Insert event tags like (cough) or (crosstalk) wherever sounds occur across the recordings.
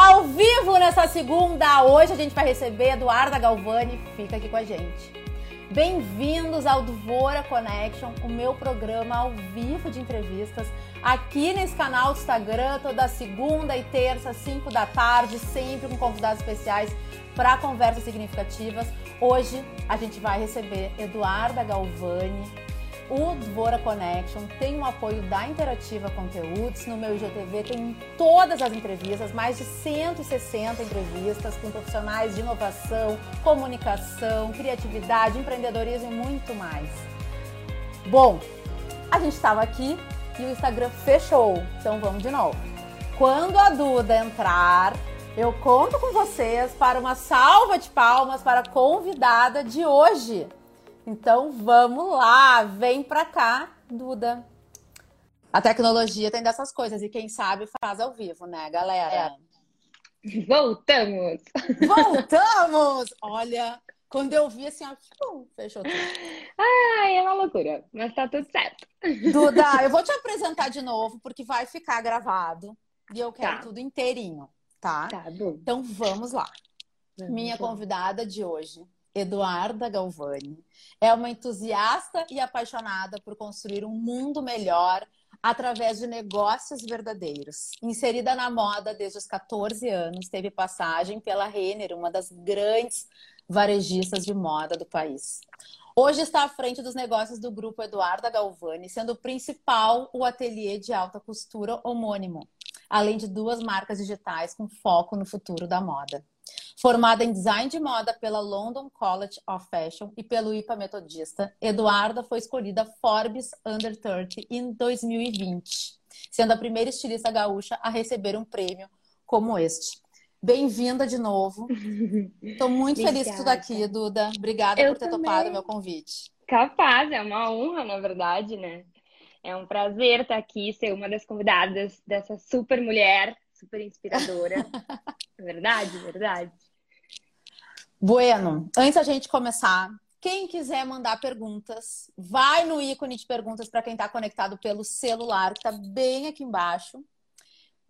Ao vivo nessa segunda, hoje a gente vai receber Eduarda Galvani. Fica aqui com a gente. Bem-vindos ao Dvora Connection, o meu programa ao vivo de entrevistas, aqui nesse canal do Instagram, toda segunda e terça, 5 da tarde, sempre com convidados especiais para conversas significativas. Hoje a gente vai receber Eduarda Galvani, o Dvora Connection tem o apoio da Interativa Conteúdos. No meu IGTV tem todas as entrevistas, mais de 160 entrevistas com profissionais de inovação, comunicação, criatividade, empreendedorismo e muito mais. Bom, a gente estava aqui e o Instagram fechou, então vamos de novo. Quando a Duda entrar, eu conto com vocês para uma salva de palmas para a convidada de hoje. Então vamos lá, vem pra cá, Duda. A tecnologia tem dessas coisas e quem sabe faz ao vivo, né, galera? É. Voltamos! Voltamos! Olha, quando eu vi assim, ó, fechou tudo. Ai, é uma loucura, mas tá tudo certo. Duda, eu vou te apresentar de novo porque vai ficar gravado e eu quero tá. tudo inteirinho, tá? Tá bom. Então vamos lá. Vamos Minha convidada de hoje Eduarda Galvani, é uma entusiasta e apaixonada por construir um mundo melhor através de negócios verdadeiros. Inserida na moda desde os 14 anos, teve passagem pela Renner, uma das grandes varejistas de moda do país. Hoje está à frente dos negócios do grupo Eduarda Galvani, sendo o principal o ateliê de alta costura homônimo, além de duas marcas digitais com foco no futuro da moda. Formada em design de moda pela London College of Fashion e pelo IPA Metodista, Eduarda foi escolhida Forbes Under 30 em 2020, sendo a primeira estilista gaúcha a receber um prêmio como este. Bem-vinda de novo. Estou (laughs) muito feliz tá aqui, Duda. Obrigada Eu por ter também. topado o meu convite. Capaz, é uma honra, na verdade, né? É um prazer estar aqui, ser uma das convidadas dessa super mulher, super inspiradora. (laughs) verdade, verdade. Bueno, antes a gente começar, quem quiser mandar perguntas, vai no ícone de perguntas para quem está conectado pelo celular, que está bem aqui embaixo.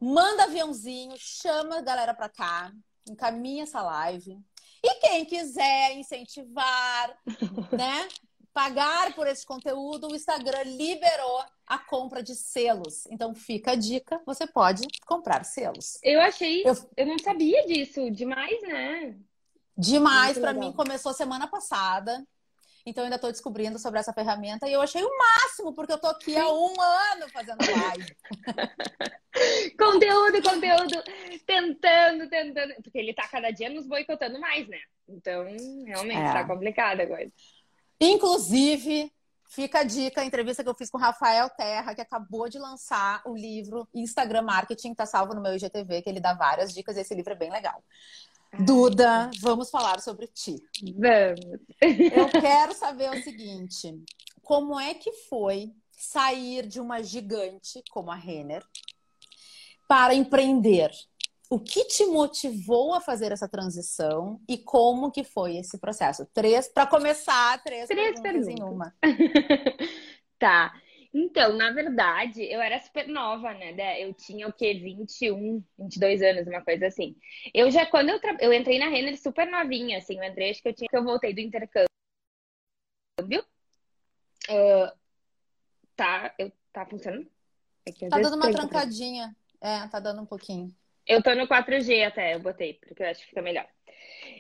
Manda aviãozinho, chama a galera para cá, encaminha essa live. E quem quiser incentivar, (laughs) né, pagar por esse conteúdo, o Instagram liberou a compra de selos. Então fica a dica, você pode comprar selos. Eu achei, eu, eu não sabia disso, demais, né? Demais, para mim começou semana passada. Então ainda estou descobrindo sobre essa ferramenta e eu achei o máximo, porque eu estou aqui há um (laughs) ano fazendo live. (laughs) conteúdo, conteúdo, tentando, tentando. Porque ele está cada dia nos boicotando mais, né? Então, realmente, é. tá complicada a coisa. Inclusive, fica a dica, a entrevista que eu fiz com o Rafael Terra, que acabou de lançar o livro Instagram Marketing, tá salvo no meu IGTV, que ele dá várias dicas, e esse livro é bem legal. Duda, vamos falar sobre ti. Vamos. Eu (laughs) quero saber o seguinte: como é que foi sair de uma gigante como a Renner para empreender? O que te motivou a fazer essa transição e como que foi esse processo? Três, para começar, três, três perguntas, perguntas em uma. (laughs) tá. Então, na verdade, eu era super nova, né? Eu tinha o quê? 21, 22 anos, uma coisa assim. Eu já, quando eu, tra... eu entrei na Renner super novinha, assim, eu entrei, acho que eu tinha que eu voltei do intercâmbio. Uh, tá, eu, tá funcionando? É tá dando uma trancadinha. É, tá dando um pouquinho. Eu tô no 4G até, eu botei, porque eu acho que fica melhor.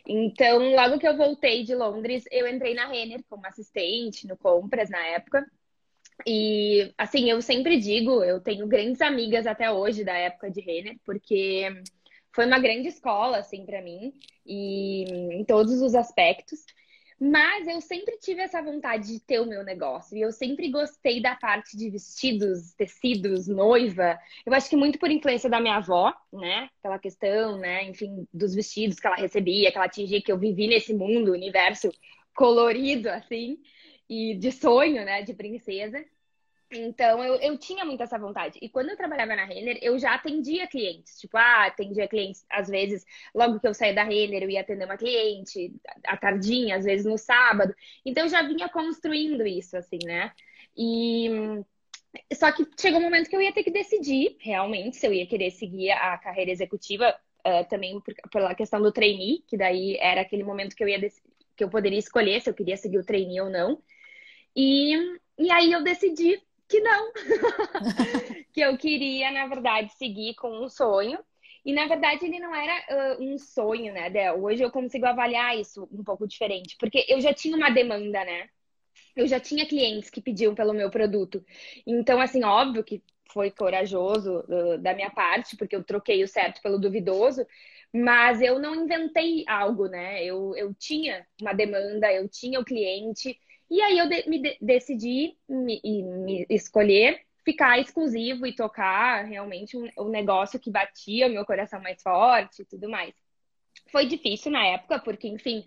Então, logo que eu voltei de Londres, eu entrei na Renner como assistente no compras na época. E, assim, eu sempre digo, eu tenho grandes amigas até hoje da época de Renner, porque foi uma grande escola, assim, para mim, e em todos os aspectos. Mas eu sempre tive essa vontade de ter o meu negócio. E eu sempre gostei da parte de vestidos, tecidos, noiva. Eu acho que muito por influência da minha avó, né? Aquela questão, né? Enfim, dos vestidos que ela recebia, que ela atingia, que eu vivi nesse mundo, universo colorido, assim e de sonho, né, de princesa. Então, eu, eu tinha muito essa vontade. E quando eu trabalhava na Renner, eu já atendia clientes. Tipo, ah, atendia clientes, às vezes, logo que eu saía da Renner, eu ia atender uma cliente, à tardinha, às vezes no sábado. Então, eu já vinha construindo isso, assim, né? E. Só que chegou um momento que eu ia ter que decidir, realmente, se eu ia querer seguir a carreira executiva uh, também por, pela questão do trainee, que daí era aquele momento que eu ia que eu poderia escolher se eu queria seguir o trainee ou não. E, e aí eu decidi que não, (laughs) que eu queria, na verdade, seguir com um sonho. E na verdade ele não era uh, um sonho, né, Del? Hoje eu consigo avaliar isso um pouco diferente, porque eu já tinha uma demanda, né? Eu já tinha clientes que pediam pelo meu produto. Então, assim, óbvio que foi corajoso uh, da minha parte, porque eu troquei o certo pelo duvidoso, mas eu não inventei algo, né? Eu, eu tinha uma demanda, eu tinha o cliente, e aí eu de, me de, decidi me, me escolher ficar exclusivo e tocar realmente um, um negócio que batia o meu coração mais forte e tudo mais. Foi difícil na época, porque, enfim,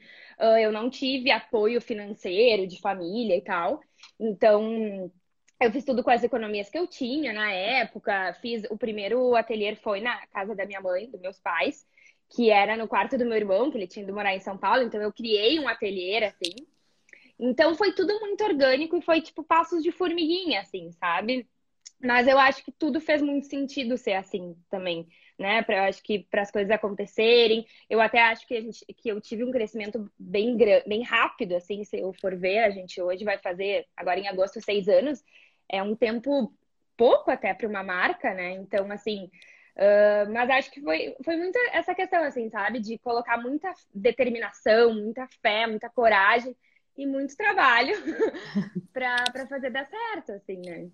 eu não tive apoio financeiro de família e tal. Então, eu fiz tudo com as economias que eu tinha na época. Fiz o primeiro ateliê foi na casa da minha mãe, dos meus pais, que era no quarto do meu irmão, que ele tinha ido morar em São Paulo. Então, eu criei um ateliê, assim. Então, foi tudo muito orgânico e foi, tipo, passos de formiguinha, assim, sabe? Mas eu acho que tudo fez muito sentido ser assim também, né? Pra, eu acho que para as coisas acontecerem, eu até acho que, a gente, que eu tive um crescimento bem, bem rápido, assim, se eu for ver, a gente hoje vai fazer, agora em agosto, seis anos, é um tempo pouco até para uma marca, né? Então, assim, uh, mas acho que foi, foi muito essa questão, assim, sabe? De colocar muita determinação, muita fé, muita coragem e muito trabalho (laughs) para fazer dar certo, assim, né?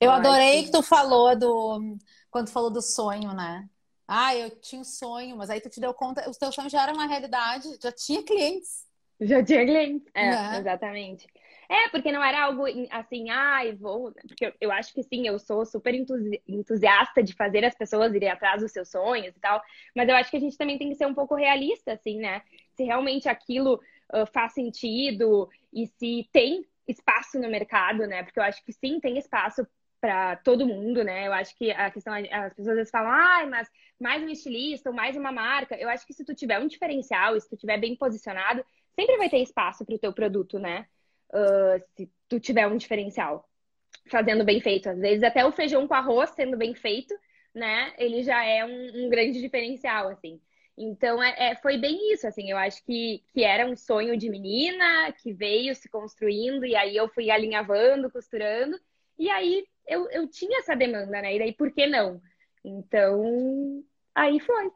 Eu adorei que tu falou do. Quando tu falou do sonho, né? Ah, eu tinha um sonho, mas aí tu te deu conta, o teu sonho já era uma realidade, já tinha clientes. Já tinha clientes, é, né? exatamente. É, porque não era algo assim, ai, ah, vou. Porque eu, acho que sim, eu sou super entusiasta de fazer as pessoas irem atrás dos seus sonhos e tal. Mas eu acho que a gente também tem que ser um pouco realista, assim, né? Se realmente aquilo uh, faz sentido e se tem espaço no mercado, né? Porque eu acho que sim, tem espaço para todo mundo, né? Eu acho que a questão, as pessoas às vezes falam, ai, mas mais um estilista ou mais uma marca. Eu acho que se tu tiver um diferencial, se tu tiver bem posicionado, sempre vai ter espaço para o teu produto, né? Uh, se tu tiver um diferencial fazendo bem feito. Às vezes até o feijão com arroz sendo bem feito, né? Ele já é um, um grande diferencial, assim. Então, é, é, foi bem isso, assim, eu acho que, que era um sonho de menina, que veio se construindo, e aí eu fui alinhavando, costurando, e aí eu, eu tinha essa demanda, né? E daí, por que não? Então, aí foi.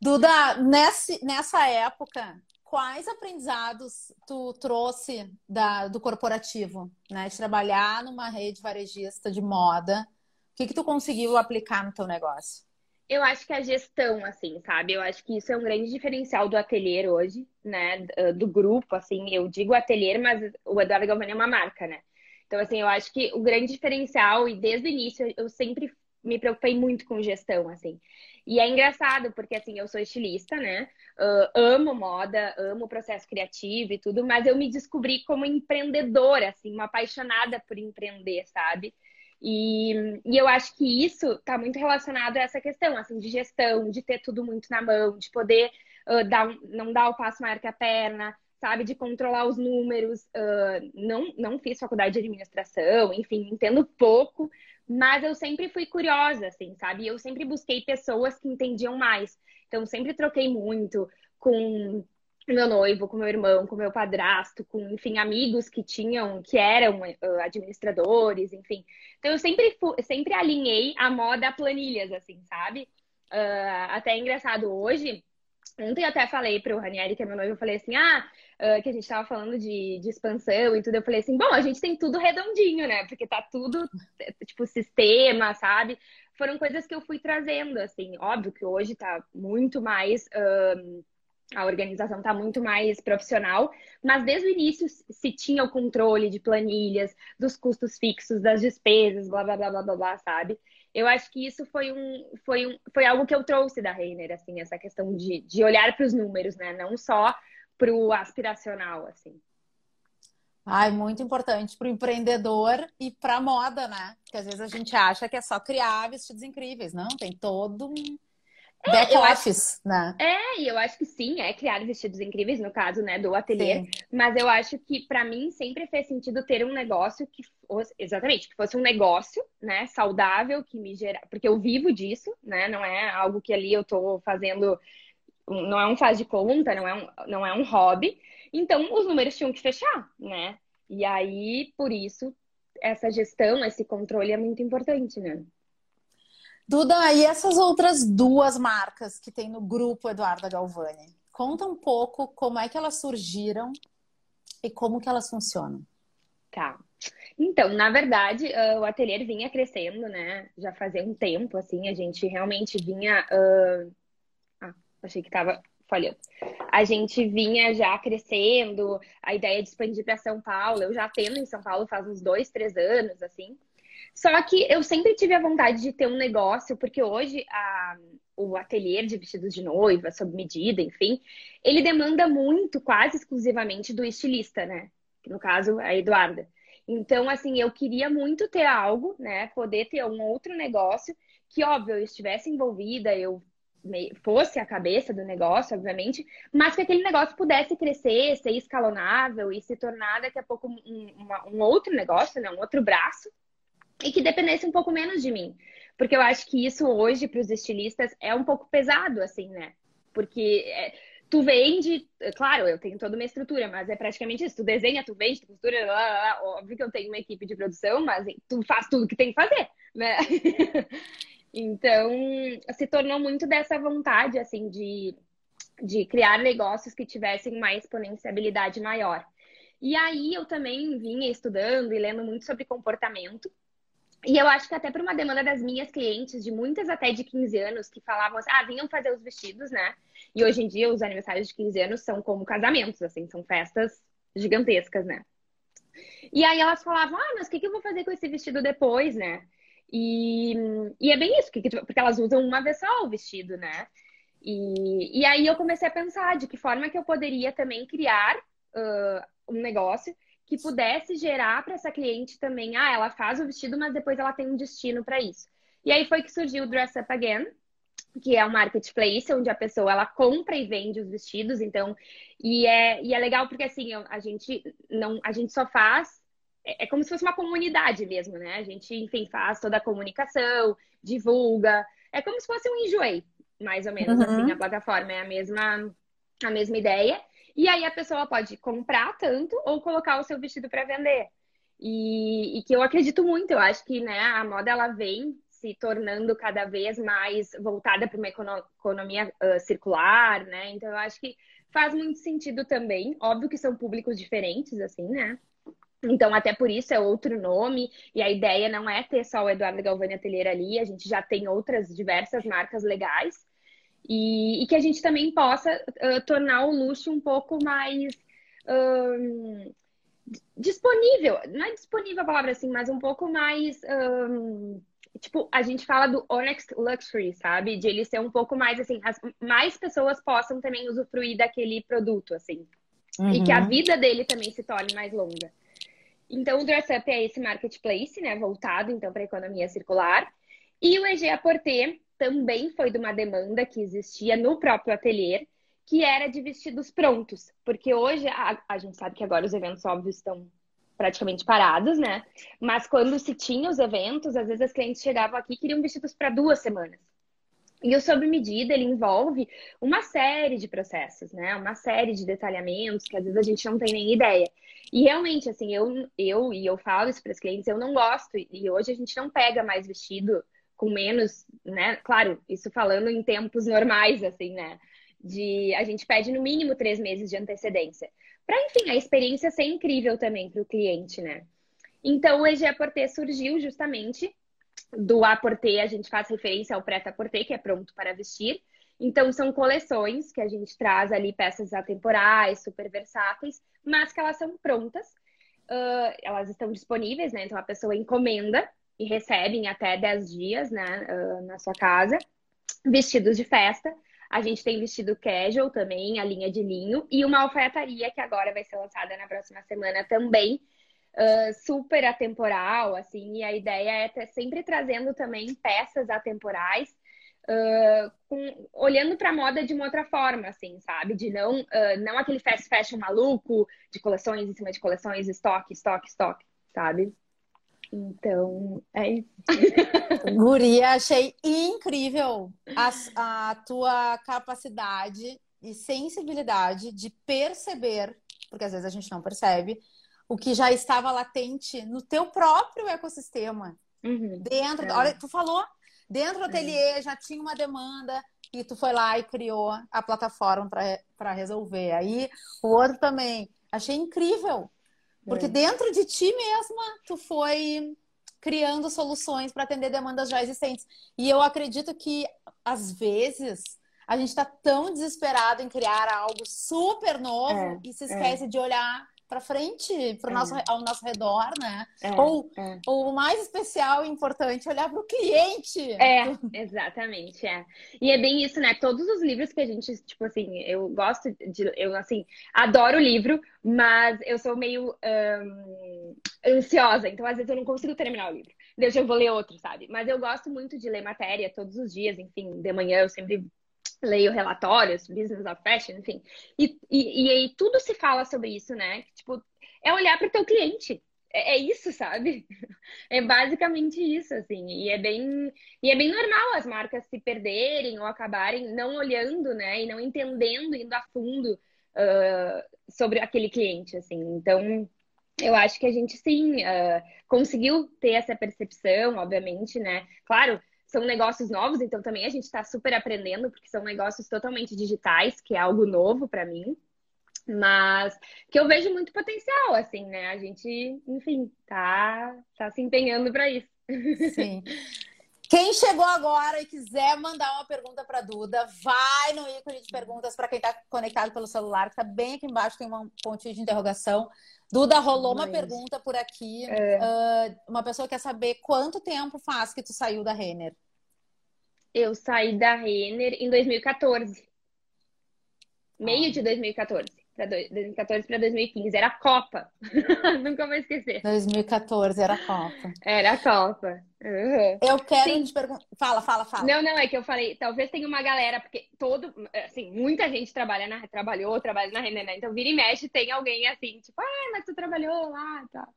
Duda, nesse, nessa época, quais aprendizados tu trouxe da, do corporativo, né? De trabalhar numa rede varejista de moda, o que, que tu conseguiu aplicar no teu negócio? Eu acho que a gestão, assim, sabe? Eu acho que isso é um grande diferencial do ateliê hoje, né? Do grupo, assim. Eu digo ateliê, mas o Eduardo Galvani é uma marca, né? Então, assim, eu acho que o grande diferencial, e desde o início eu sempre me preocupei muito com gestão, assim. E é engraçado, porque, assim, eu sou estilista, né? Uh, amo moda, amo processo criativo e tudo, mas eu me descobri como empreendedora, assim, uma apaixonada por empreender, sabe? E, e eu acho que isso está muito relacionado a essa questão, assim, de gestão, de ter tudo muito na mão, de poder uh, dar não dar o passo maior que a perna, sabe, de controlar os números. Uh, não, não fiz faculdade de administração, enfim, entendo pouco, mas eu sempre fui curiosa, assim, sabe? Eu sempre busquei pessoas que entendiam mais. Então, sempre troquei muito com meu noivo, com meu irmão, com meu padrasto, com, enfim, amigos que tinham, que eram uh, administradores, enfim. Então eu sempre, sempre alinhei a moda a planilhas, assim, sabe? Uh, até é engraçado hoje, ontem até falei pro Ranieri, que é meu noivo, eu falei assim, ah, uh, que a gente tava falando de, de expansão e tudo, eu falei assim, bom, a gente tem tudo redondinho, né? Porque tá tudo, tipo, sistema, sabe? Foram coisas que eu fui trazendo, assim, óbvio que hoje tá muito mais... Uh, a organização está muito mais profissional, mas desde o início se tinha o controle de planilhas, dos custos fixos, das despesas, blá blá blá blá blá, blá sabe? Eu acho que isso foi um, foi um, foi algo que eu trouxe da Reiner, assim, essa questão de, de olhar para os números, né? Não só para o aspiracional, assim. Ai, muito importante para o empreendedor e para a moda, né? Porque às vezes a gente acha que é só criar vestidos incríveis, não? Tem todo um É, Back office, acho, né? É, e eu acho que sim, é criar vestidos incríveis, no caso, né, do ateliê. Sim. Mas eu acho que, para mim, sempre fez sentido ter um negócio que fosse, exatamente, que fosse um negócio, né, saudável, que me gera. Porque eu vivo disso, né? Não é algo que ali eu tô fazendo. Não é um faz de conta, não é um, não é um hobby. Então, os números tinham que fechar, né? E aí, por isso, essa gestão, esse controle é muito importante, né? Duda, e essas outras duas marcas que tem no grupo Eduarda Galvani? Conta um pouco como é que elas surgiram e como que elas funcionam. Tá. Então, na verdade, uh, o ateliê vinha crescendo, né? Já fazia um tempo, assim, a gente realmente vinha. Uh... Ah, achei que tava falhando. A gente vinha já crescendo, a ideia de expandir para São Paulo. Eu já tendo em São Paulo faz uns dois, três anos, assim. Só que eu sempre tive a vontade de ter um negócio, porque hoje a, o ateliê de vestidos de noiva, sob medida, enfim, ele demanda muito, quase exclusivamente, do estilista, né? No caso, a Eduarda. Então, assim, eu queria muito ter algo, né? Poder ter um outro negócio que, óbvio, eu estivesse envolvida, eu fosse a cabeça do negócio, obviamente, mas que aquele negócio pudesse crescer, ser escalonável e se tornar daqui a pouco um, um outro negócio, né? Um outro braço e que dependesse um pouco menos de mim. Porque eu acho que isso hoje, para os estilistas, é um pouco pesado, assim, né? Porque é, tu vende, claro, eu tenho toda uma estrutura, mas é praticamente isso. Tu desenha, tu vende, tu costura, lá, lá, lá. óbvio que eu tenho uma equipe de produção, mas tu faz tudo que tem que fazer, né? (laughs) então, se tornou muito dessa vontade, assim, de, de criar negócios que tivessem uma exponenciabilidade maior. E aí eu também vinha estudando e lendo muito sobre comportamento. E eu acho que até por uma demanda das minhas clientes, de muitas até de 15 anos, que falavam assim, ah, vinham fazer os vestidos, né? E hoje em dia os aniversários de 15 anos são como casamentos, assim, são festas gigantescas, né? E aí elas falavam, ah, mas o que, que eu vou fazer com esse vestido depois, né? E, e é bem isso, porque elas usam uma vez só o vestido, né? E, e aí eu comecei a pensar de que forma que eu poderia também criar uh, um negócio que pudesse gerar para essa cliente também, ah, ela faz o vestido, mas depois ela tem um destino para isso. E aí foi que surgiu o Dress Up Again, que é um marketplace onde a pessoa ela compra e vende os vestidos, então e é, e é legal porque assim a gente não a gente só faz é, é como se fosse uma comunidade mesmo, né? A gente enfim faz toda a comunicação, divulga, é como se fosse um enjoei, mais ou menos uhum. assim a plataforma é a mesma a mesma ideia. E aí a pessoa pode comprar tanto ou colocar o seu vestido para vender. E, e, que eu acredito muito, eu acho que né, a moda ela vem se tornando cada vez mais voltada para uma economia uh, circular, né? Então eu acho que faz muito sentido também. Óbvio que são públicos diferentes, assim, né? Então, até por isso é outro nome, e a ideia não é ter só o Eduardo Galvani Atelier ali, a gente já tem outras diversas marcas legais. E, e que a gente também possa uh, tornar o luxo um pouco mais um, disponível. Não é disponível a palavra assim, mas um pouco mais. Um, tipo, a gente fala do honest luxury, sabe? De ele ser um pouco mais assim, as, mais pessoas possam também usufruir daquele produto, assim. Uhum. E que a uhum. vida dele também se torne mais longa. Então, o Dress Up é esse marketplace, né? Voltado, então, para a economia circular. E o EG Aporté também foi de uma demanda que existia no próprio ateliê, que era de vestidos prontos. Porque hoje, a, a gente sabe que agora os eventos óbvios estão praticamente parados, né? Mas quando se tinha os eventos, às vezes as clientes chegavam aqui e queriam vestidos para duas semanas. E o sob medida, ele envolve uma série de processos, né? Uma série de detalhamentos que às vezes a gente não tem nem ideia. E realmente, assim, eu, eu e eu falo isso para os clientes, eu não gosto. E hoje a gente não pega mais vestido com menos, né? Claro, isso falando em tempos normais, assim, né? De a gente pede no mínimo três meses de antecedência. Para, enfim, a experiência ser incrível também para o cliente, né? Então, o EG Aporté surgiu justamente do Aporté, a gente faz referência ao pré-aporté, que é pronto para vestir. Então, são coleções que a gente traz ali peças atemporais, super versáteis, mas que elas são prontas. Uh, elas estão disponíveis, né? Então, a pessoa encomenda e recebem até 10 dias né, uh, na sua casa. Vestidos de festa. A gente tem vestido casual também, a linha de linho. E uma alfaiataria que agora vai ser lançada na próxima semana também. Uh, super atemporal, assim. E a ideia é ter, sempre trazendo também peças atemporais. uh, com, olhando para a moda de uma outra forma, assim, sabe? De não, uh, não aquele fast fashion maluco de coleções em cima de coleções, estoque, estoque, estoque, sabe? Então, é isso. (laughs) Guria, achei incrível a, a tua capacidade e sensibilidade de perceber, porque às vezes a gente não percebe, o que já estava latente no teu próprio ecossistema. Uhum, dentro, é. olha, tu falou, dentro do ateliê é. já tinha uma demanda e tu foi lá e criou a plataforma para resolver. Aí o outro também, achei incrível, porque é. dentro de ti mesma tu foi criando soluções para atender demandas já existentes. E eu acredito que às vezes a gente está tão desesperado em criar algo super novo é, e se esquece é. de olhar para frente, pro é. nosso, ao nosso redor, né? É, ou, é. ou o mais especial e importante, olhar para o cliente. É, exatamente, é. E é bem isso, né? Todos os livros que a gente, tipo assim, eu gosto de, eu assim, adoro o livro, mas eu sou meio ansiosa, então às vezes eu não consigo terminar o livro. Deus, eu vou ler outro, sabe? Mas eu gosto muito de ler matéria todos os dias, enfim, de manhã eu sempre leio relatórios, business of fashion, enfim. E, e, e aí tudo se fala sobre isso, né? Tipo, é olhar para o teu cliente. É, é, isso, sabe? (laughs) É basicamente isso, assim. E é bem e é bem normal as marcas se perderem ou acabarem não olhando, né? E não entendendo, indo a fundo uh, sobre aquele cliente, assim. Então, eu acho que a gente sim uh, conseguiu ter essa percepção, obviamente, né? Claro, são negócios novos, então também a gente está super aprendendo, porque são negócios totalmente digitais, que é algo novo para mim. Mas que eu vejo muito potencial, assim, né? A gente, enfim, tá, tá se empenhando para isso. Sim. Quem chegou agora e quiser mandar uma pergunta para Duda, vai no ícone de perguntas para quem está conectado pelo celular, que está bem aqui embaixo, tem um pontinho de interrogação. Duda, rolou uma pergunta por aqui. É. Uh, uma pessoa quer saber quanto tempo faz que tu saiu da Renner? Eu saí da Renner em 2014. Meio ah. de 2014 para 2014 para 2015. Era a Copa. (laughs) Nunca vou esquecer. 2014 era a Copa. Era a Copa. Uhum. Eu quero Sim. te perguntar. Fala, fala, fala. Não, não, é que eu falei, talvez tenha uma galera, porque todo, assim, muita gente trabalha na, trabalhou, trabalha na Renan, né? Então vira e mexe, tem alguém assim, tipo, ah, mas tu trabalhou lá e tal.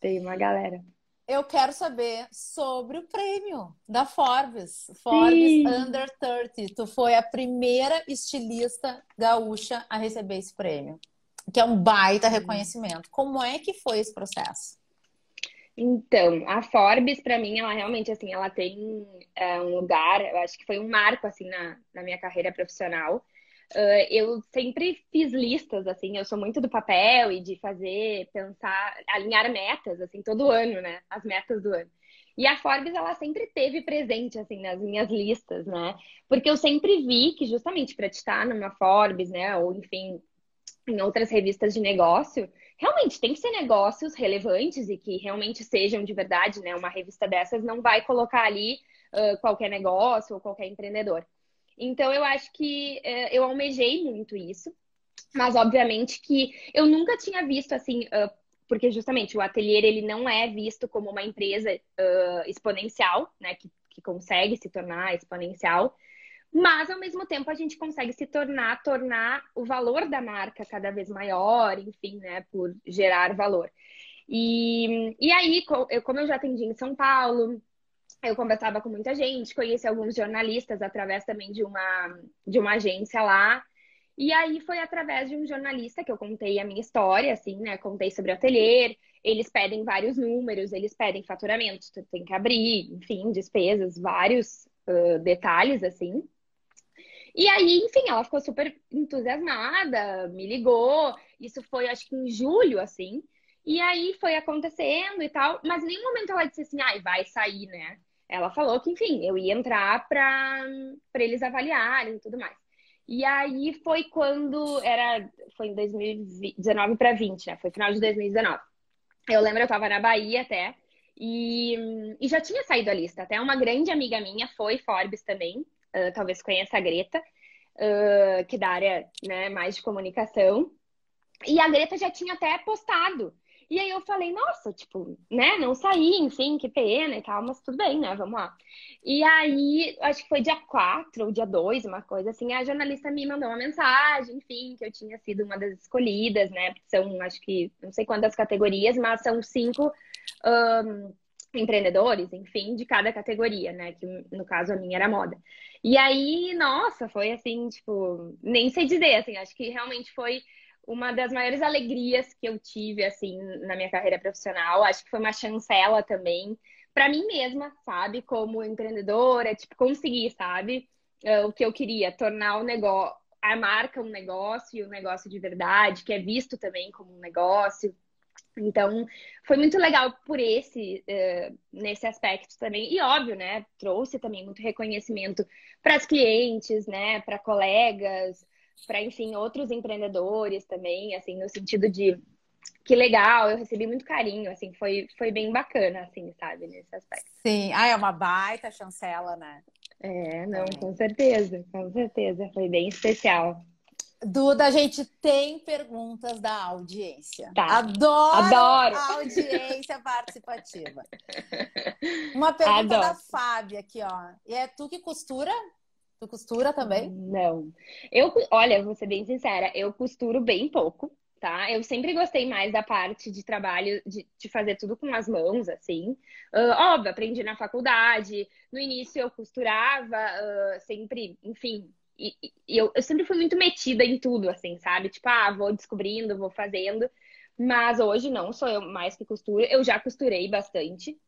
Tem uma galera eu quero saber sobre o prêmio da Forbes. Forbes Sim. Under 30. Tu foi a primeira estilista gaúcha a receber esse prêmio, que é um baita reconhecimento. Como é que foi esse processo? Então, a Forbes, para mim, ela realmente, assim, ela tem é, um lugar, eu acho que foi um marco, assim, na, na minha carreira profissional. Uh, eu sempre fiz listas, assim, eu sou muito do papel e de fazer, pensar, alinhar metas, assim, todo ano, né? As metas do ano. E a Forbes, ela sempre teve presente, assim, nas minhas listas, né? Porque eu sempre vi que, justamente para estar numa Forbes, né? Ou, enfim, em outras revistas de negócio, realmente tem que ser negócios relevantes e que realmente sejam de verdade, né? Uma revista dessas não vai colocar ali uh, qualquer negócio ou qualquer empreendedor. Então, eu acho que é, eu almejei muito isso, mas obviamente que eu nunca tinha visto assim, uh, porque justamente o ateliê ele não é visto como uma empresa uh, exponencial, né, que, que consegue se tornar exponencial, mas ao mesmo tempo a gente consegue se tornar, tornar o valor da marca cada vez maior, enfim, né, por gerar valor. E, e aí, como eu já atendi em São Paulo, eu conversava com muita gente, conheci alguns jornalistas através também de uma, de uma agência lá. E aí foi através de um jornalista que eu contei a minha história, assim, né? Contei sobre o ateliê. Eles pedem vários números, eles pedem faturamento, tu tem que abrir, enfim, despesas, vários uh, detalhes, assim. E aí, enfim, ela ficou super entusiasmada, me ligou. Isso foi, acho que em julho, assim. E aí foi acontecendo e tal, mas em nenhum momento ela disse assim, ai, vai sair, né? Ela falou que, enfim, eu ia entrar para eles avaliarem e tudo mais. E aí foi quando era. Foi em 2019 para 20, né? Foi final de 2019. Eu lembro, eu estava na Bahia até. E, e, já tinha saído a lista. Até uma grande amiga minha foi Forbes também. Uh, talvez conheça a Greta, uh, que da área né, mais de comunicação. E a Greta já tinha até postado E aí eu falei, nossa, tipo, né, não saí, enfim, que pena e tal, mas tudo bem, né, vamos lá. E aí, acho que foi dia 4 ou dia 2, uma coisa assim, a jornalista me mandou uma mensagem, enfim, que eu tinha sido uma das escolhidas, né, são, acho que, não sei quantas categorias, mas são cinco um, empreendedores, enfim, de cada categoria, né, que no caso a minha era moda. E aí, nossa, foi assim, tipo, nem sei dizer, assim, acho que realmente foi uma das maiores alegrias que eu tive, assim, na minha carreira profissional. Acho que foi uma chancela também para mim mesma, sabe? Como empreendedora, tipo, conseguir, sabe? Uh, o que eu queria, tornar o negócio, a marca um negócio e um negócio de verdade, que é visto também como um negócio. Então, foi muito legal por esse, uh, nesse aspecto também. E óbvio, né? Trouxe também muito reconhecimento para as clientes, né? Para colegas, para, enfim, outros empreendedores também, assim, no sentido de que legal, eu recebi muito carinho, assim, foi, foi bem bacana, assim, sabe, nesse aspecto. Sim, ah, é uma baita chancela, né? É, não, é. com certeza, com certeza, foi bem especial. Duda, a gente tem perguntas da audiência. Tá. Adoro, Adoro. a audiência (laughs) participativa. Uma pergunta Adoro. da Fábia aqui, ó. E é tu que costura? Tu costura também? Não. Eu, olha, vou ser bem sincera, eu costuro bem pouco, tá? Eu sempre gostei mais da parte de trabalho, de, de fazer tudo com as mãos, assim. Uh, óbvio, aprendi na faculdade. No início eu costurava, uh, sempre, enfim. E, e eu, eu sempre fui muito metida em tudo, assim, sabe? Tipo, ah, vou descobrindo, vou fazendo. Mas hoje não sou eu mais que costuro. Eu já costurei bastante,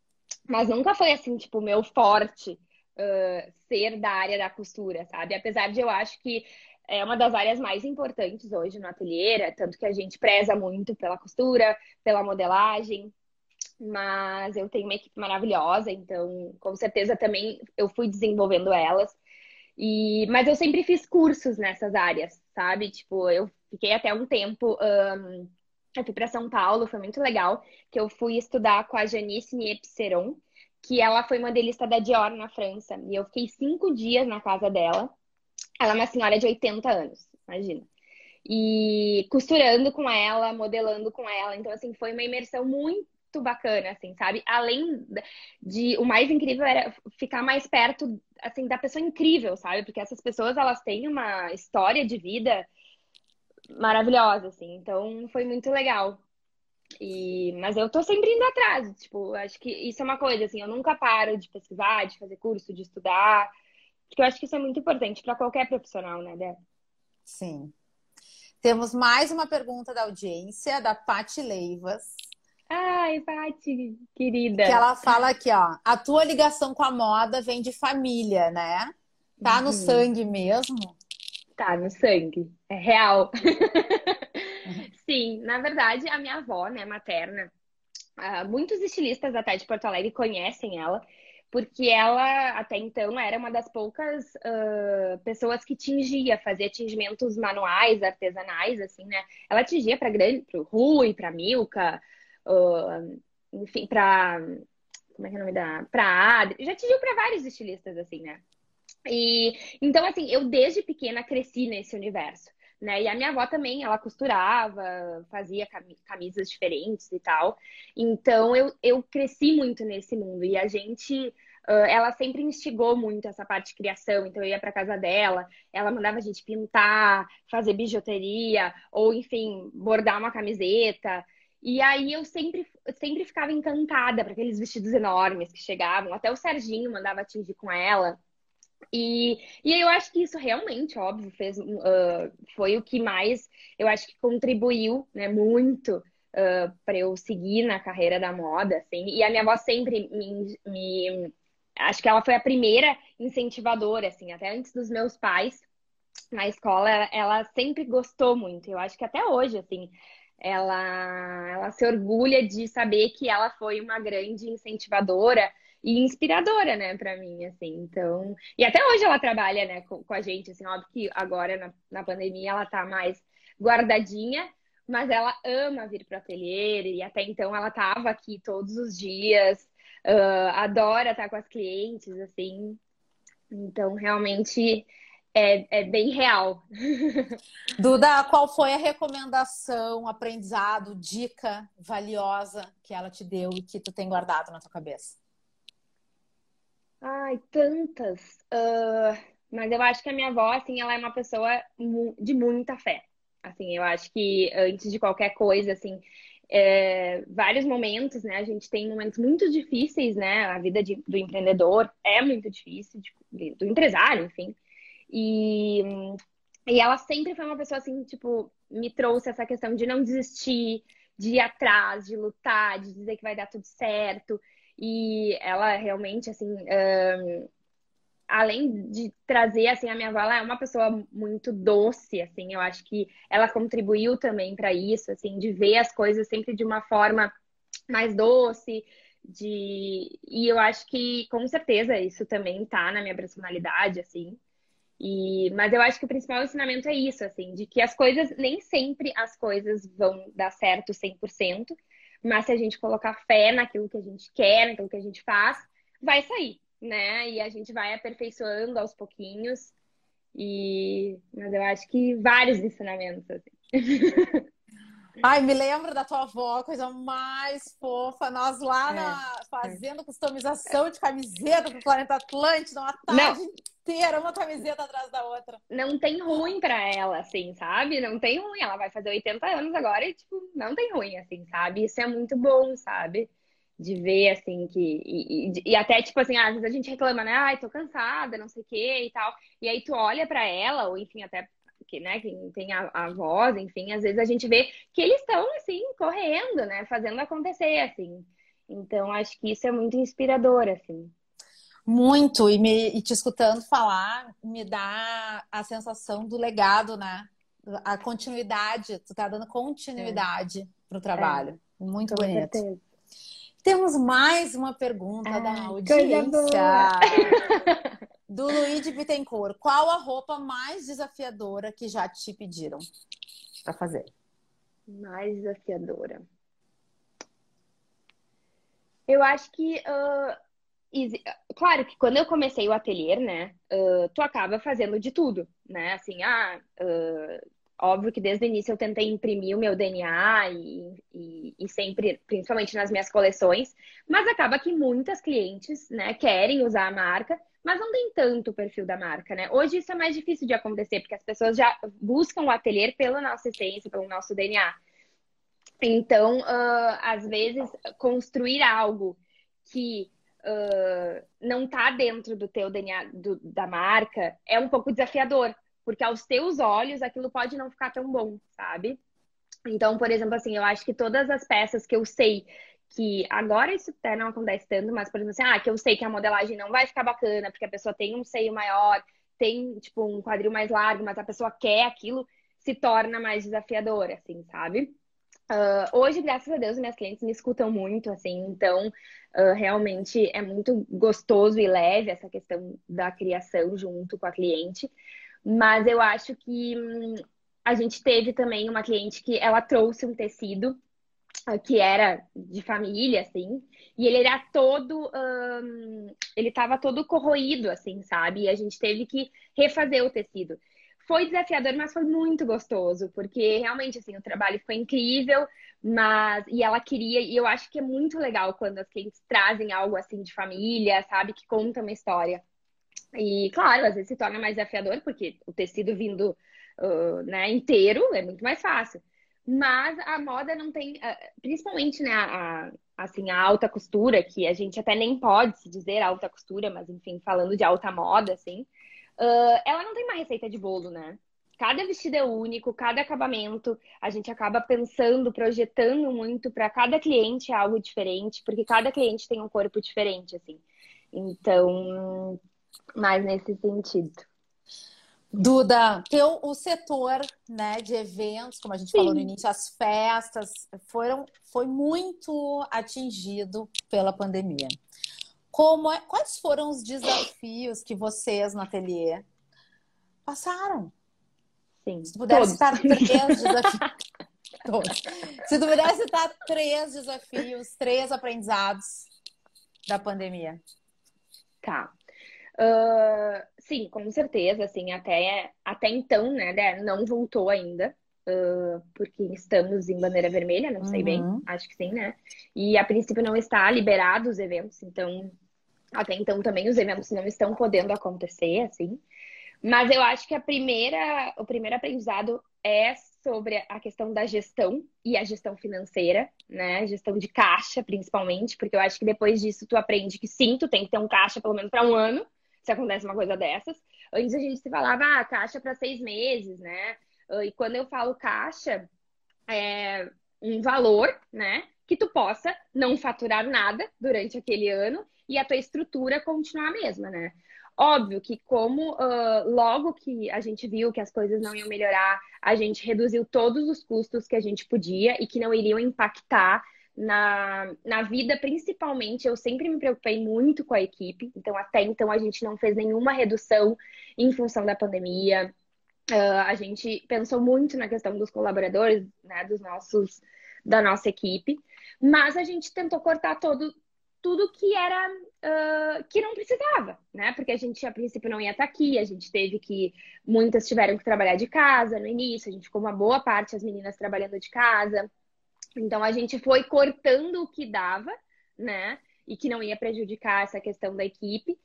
mas nunca foi assim, tipo, meu forte uh, ser da área da costura, sabe? Apesar de eu acho que é uma das áreas mais importantes hoje no ateliê, tanto que a gente preza muito pela costura, pela modelagem, mas eu tenho uma equipe maravilhosa, então com certeza também eu fui desenvolvendo elas. E, mas eu sempre fiz cursos nessas áreas, sabe? Tipo, eu fiquei até um tempo. Um, eu fui para São Paulo, foi muito legal, que eu fui estudar com a Janice Niepceron, que ela foi modelista da Dior na França. E eu fiquei cinco dias na casa dela. Ela é uma senhora de 80 anos, imagina. E costurando com ela, modelando com ela. Então, assim, foi uma imersão muito bacana, assim, sabe? Além de o mais incrível era ficar mais perto, assim, da pessoa incrível, sabe? Porque essas pessoas elas têm uma história de vida maravilhosa, assim. Então foi muito legal. E, mas eu tô sempre indo atrás, tipo, acho que isso é uma coisa, assim, eu nunca paro de pesquisar, de fazer curso, de estudar, porque eu acho que isso é muito importante para qualquer profissional, né, Débora? Sim. Temos mais uma pergunta da audiência, da Pati Leivas. Ai, Pati, querida. Que ela fala aqui, ó, a tua ligação com a moda vem de família, né? Tá no uhum. sangue mesmo? Tá no sangue, é real. (laughs) (laughs) Sim, na verdade, a minha avó, né, materna, uh, muitos estilistas até de Porto Alegre conhecem ela, porque ela até então era uma das poucas uh, pessoas que tingia, fazia tingimentos manuais, artesanais, assim, né? Ela tingia para grande, para Rui, para Milka, uh, enfim, para como é que é o nome da, para Adri, já tingiu para vários estilistas, assim, né? E então, assim, eu desde pequena cresci nesse universo né? E a minha avó também, ela costurava, fazia camisas diferentes e tal. Então eu, eu cresci muito nesse mundo e a gente ela sempre instigou muito essa parte de criação, então eu ia para casa dela, ela mandava a gente pintar, fazer bijuteria, ou enfim, bordar uma camiseta. E aí eu sempre, sempre ficava encantada para aqueles vestidos enormes que chegavam. Até o Serginho mandava atingir com ela. E, e eu acho que isso realmente, óbvio, fez, uh, foi o que mais eu acho que contribuiu né, muito uh, para eu seguir na carreira da moda. Assim. E a minha avó sempre me, me. Acho que ela foi a primeira incentivadora, assim, até antes dos meus pais na escola, ela, sempre gostou muito. Eu acho que até hoje, assim, ela, ela se orgulha de saber que ela foi uma grande incentivadora e inspiradora, né, para mim, assim. Então, e até hoje ela trabalha, né, com, com a gente, assim, óbvio que agora na, na pandemia ela tá mais guardadinha, mas ela ama vir para o ateliê e até então ela tava aqui todos os dias, uh, adora estar com as clientes, assim. Então, realmente é, é bem real. (laughs) Duda, qual foi a recomendação, aprendizado, dica valiosa que ela te deu e que tu tem guardado na tua cabeça? Ai, tantas. Uh, mas eu acho que a minha avó, assim, ela é uma pessoa de muita fé. Assim, eu acho que antes de qualquer coisa, assim, é, vários momentos, né? A gente tem momentos muito difíceis, né? A vida de, do empreendedor é muito difícil, de, do empresário, enfim. E, e ela sempre foi uma pessoa assim, tipo, me trouxe essa questão de não desistir, de ir atrás, de lutar, de dizer que vai dar tudo certo. E ela realmente, assim, um, além de trazer, assim, a minha avó, ela é uma pessoa muito doce, assim, eu acho que ela contribuiu também para isso, assim, de ver as coisas sempre de uma forma mais doce, de... E eu acho que, com certeza, isso também tá na minha personalidade, assim. E, mas eu acho que o principal ensinamento é isso, assim, de que as coisas, nem sempre as coisas vão dar certo 100%, mas se a gente colocar fé naquilo que a gente quer, naquilo que a gente faz, vai sair, né? E a gente vai aperfeiçoando aos pouquinhos. E mas eu acho que vários ensinamentos assim. (laughs) Ai, me lembro da tua avó, coisa mais fofa. Nós lá é, na, fazendo é. customização de camiseta pro Planeta Atlântida, uma tarde Não. Inteira, uma camiseta atrás da outra. Não tem ruim pra ela, assim, sabe? Não tem ruim. Ela vai fazer 80 anos agora e, tipo, não tem ruim, assim, sabe? Isso é muito bom, sabe? De ver, assim, que. E, e, e até, tipo assim, às vezes a gente reclama, né? Ai, tô cansada, não sei o quê e tal. E aí tu olha pra ela, ou enfim, até que, né, quem tem a, a, voz, enfim, às vezes a gente vê que eles estão, assim, correndo, né, fazendo acontecer, assim. Então, acho que isso é muito inspirador, assim. Muito, e, me, e te escutando falar, me dá a sensação do legado, né? A continuidade, tu tá dando continuidade é. pro trabalho. É. Muito Com bonito. Certeza. Temos mais uma pergunta ah, da audiência. do Luigi Bittencourt. Qual a roupa mais desafiadora que já te pediram para fazer? Mais desafiadora. Eu acho que. Uh, claro que quando eu comecei o ateliê, né? Uh, tu acaba fazendo de tudo, né? Assim, ah, uh, óbvio que desde o início eu tentei imprimir o meu DNA e, e, e, sempre, principalmente nas minhas coleções, mas acaba que muitas clientes, né, querem usar a marca, mas não tem tanto o perfil da marca, né? Hoje isso é mais difícil de acontecer, porque as pessoas já buscam o ateliê pela nossa essência, pelo nosso DNA. Então, uh, às vezes, construir algo que uh, não está dentro do teu DNA do, da marca é um pouco desafiador, porque aos teus olhos aquilo pode não ficar tão bom, sabe? Então, por exemplo, assim, eu acho que todas as peças que eu sei que agora isso até não acontece tanto, mas, por exemplo, assim, ah, que eu sei que a modelagem não vai ficar bacana, porque a pessoa tem um seio maior, tem, tipo, um quadril mais largo, mas a pessoa quer aquilo, se torna mais desafiador, assim, sabe? Uh, hoje, graças a Deus, minhas clientes me escutam muito, assim, então uh, realmente é muito gostoso e leve essa questão da criação junto com a cliente. Mas eu acho que hum, a gente teve também uma cliente que ela trouxe um tecido que era de família, assim, e ele era todo, um, ele estava todo corroído, assim, sabe? E a gente teve que refazer o tecido. Foi desafiador, mas foi muito gostoso, porque realmente, assim, o trabalho foi incrível, mas, e ela queria, e eu acho que é muito legal quando as clientes trazem algo, assim, de família, sabe? Que conta uma história. E, claro, às vezes se torna mais desafiador, porque o tecido vindo, uh, né, inteiro é muito mais fácil. Mas a moda não tem, principalmente, né, a, assim, a alta costura, que a gente até nem pode se dizer alta costura, mas enfim, falando de alta moda, assim, uh, ela não tem uma receita de bolo, né? Cada vestido é único, cada acabamento, a gente acaba pensando, projetando muito para cada cliente algo diferente, porque cada cliente tem um corpo diferente, assim. Então, mais nesse sentido. Duda, teu, o setor né, de eventos, como a gente Sim. falou no início, as festas, foram, foi muito atingido pela pandemia. Como é, quais foram os desafios que vocês no ateliê passaram? Sim. Se tu pudesse citar três (laughs) desafios. Todos. Se tu pudesse citar três desafios, três aprendizados da pandemia. Tá. Uh, sim, com certeza, assim, até, até então, né, não voltou ainda, uh, porque estamos em bandeira vermelha, não sei uhum. bem, acho que sim, né? E a princípio não está liberado os eventos, então até então também os eventos não estão podendo acontecer, assim. Mas eu acho que a primeira, o primeiro aprendizado é sobre a questão da gestão e a gestão financeira, né? Gestão de caixa, principalmente, porque eu acho que depois disso tu aprende que sim, tu tem que ter um caixa pelo menos para um ano, se acontece uma coisa dessas. Antes a gente se falava, ah, caixa para seis meses, né? E quando eu falo caixa, é um valor, né? Que tu possa não faturar nada durante aquele ano e a tua estrutura continuar a mesma, né? Óbvio que como uh, logo que a gente viu que as coisas não iam melhorar, a gente reduziu todos os custos que a gente podia e que não iriam impactar na, na vida, principalmente, eu sempre me preocupei muito com a equipe, então até então a gente não fez nenhuma redução em função da pandemia. Uh, a gente pensou muito na questão dos colaboradores, né, dos nossos, da nossa equipe, mas a gente tentou cortar todo, tudo que era uh, que não precisava, né? Porque a gente a princípio não ia estar aqui, a gente teve que muitas tiveram que trabalhar de casa no início, a gente ficou uma boa parte as meninas trabalhando de casa. Então a gente foi cortando o que dava, né? E que não ia prejudicar essa questão da equipe.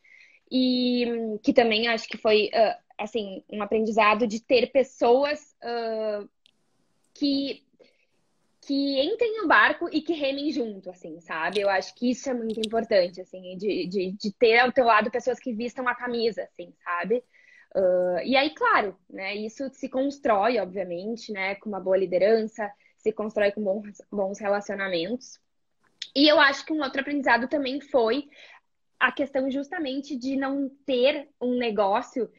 E que também acho que foi uh, assim um aprendizado de ter pessoas uh, que que entrem no barco e que remem junto, assim, sabe? Eu acho que isso é muito importante, assim, de, de, de ter ao teu lado pessoas que vistam a camisa, assim, sabe? Uh, e aí, claro, né? Isso se constrói, obviamente, né? Com uma boa liderança, se constrói com bons, bons relacionamentos. E eu acho que um outro aprendizado também foi a questão justamente de não ter um negócio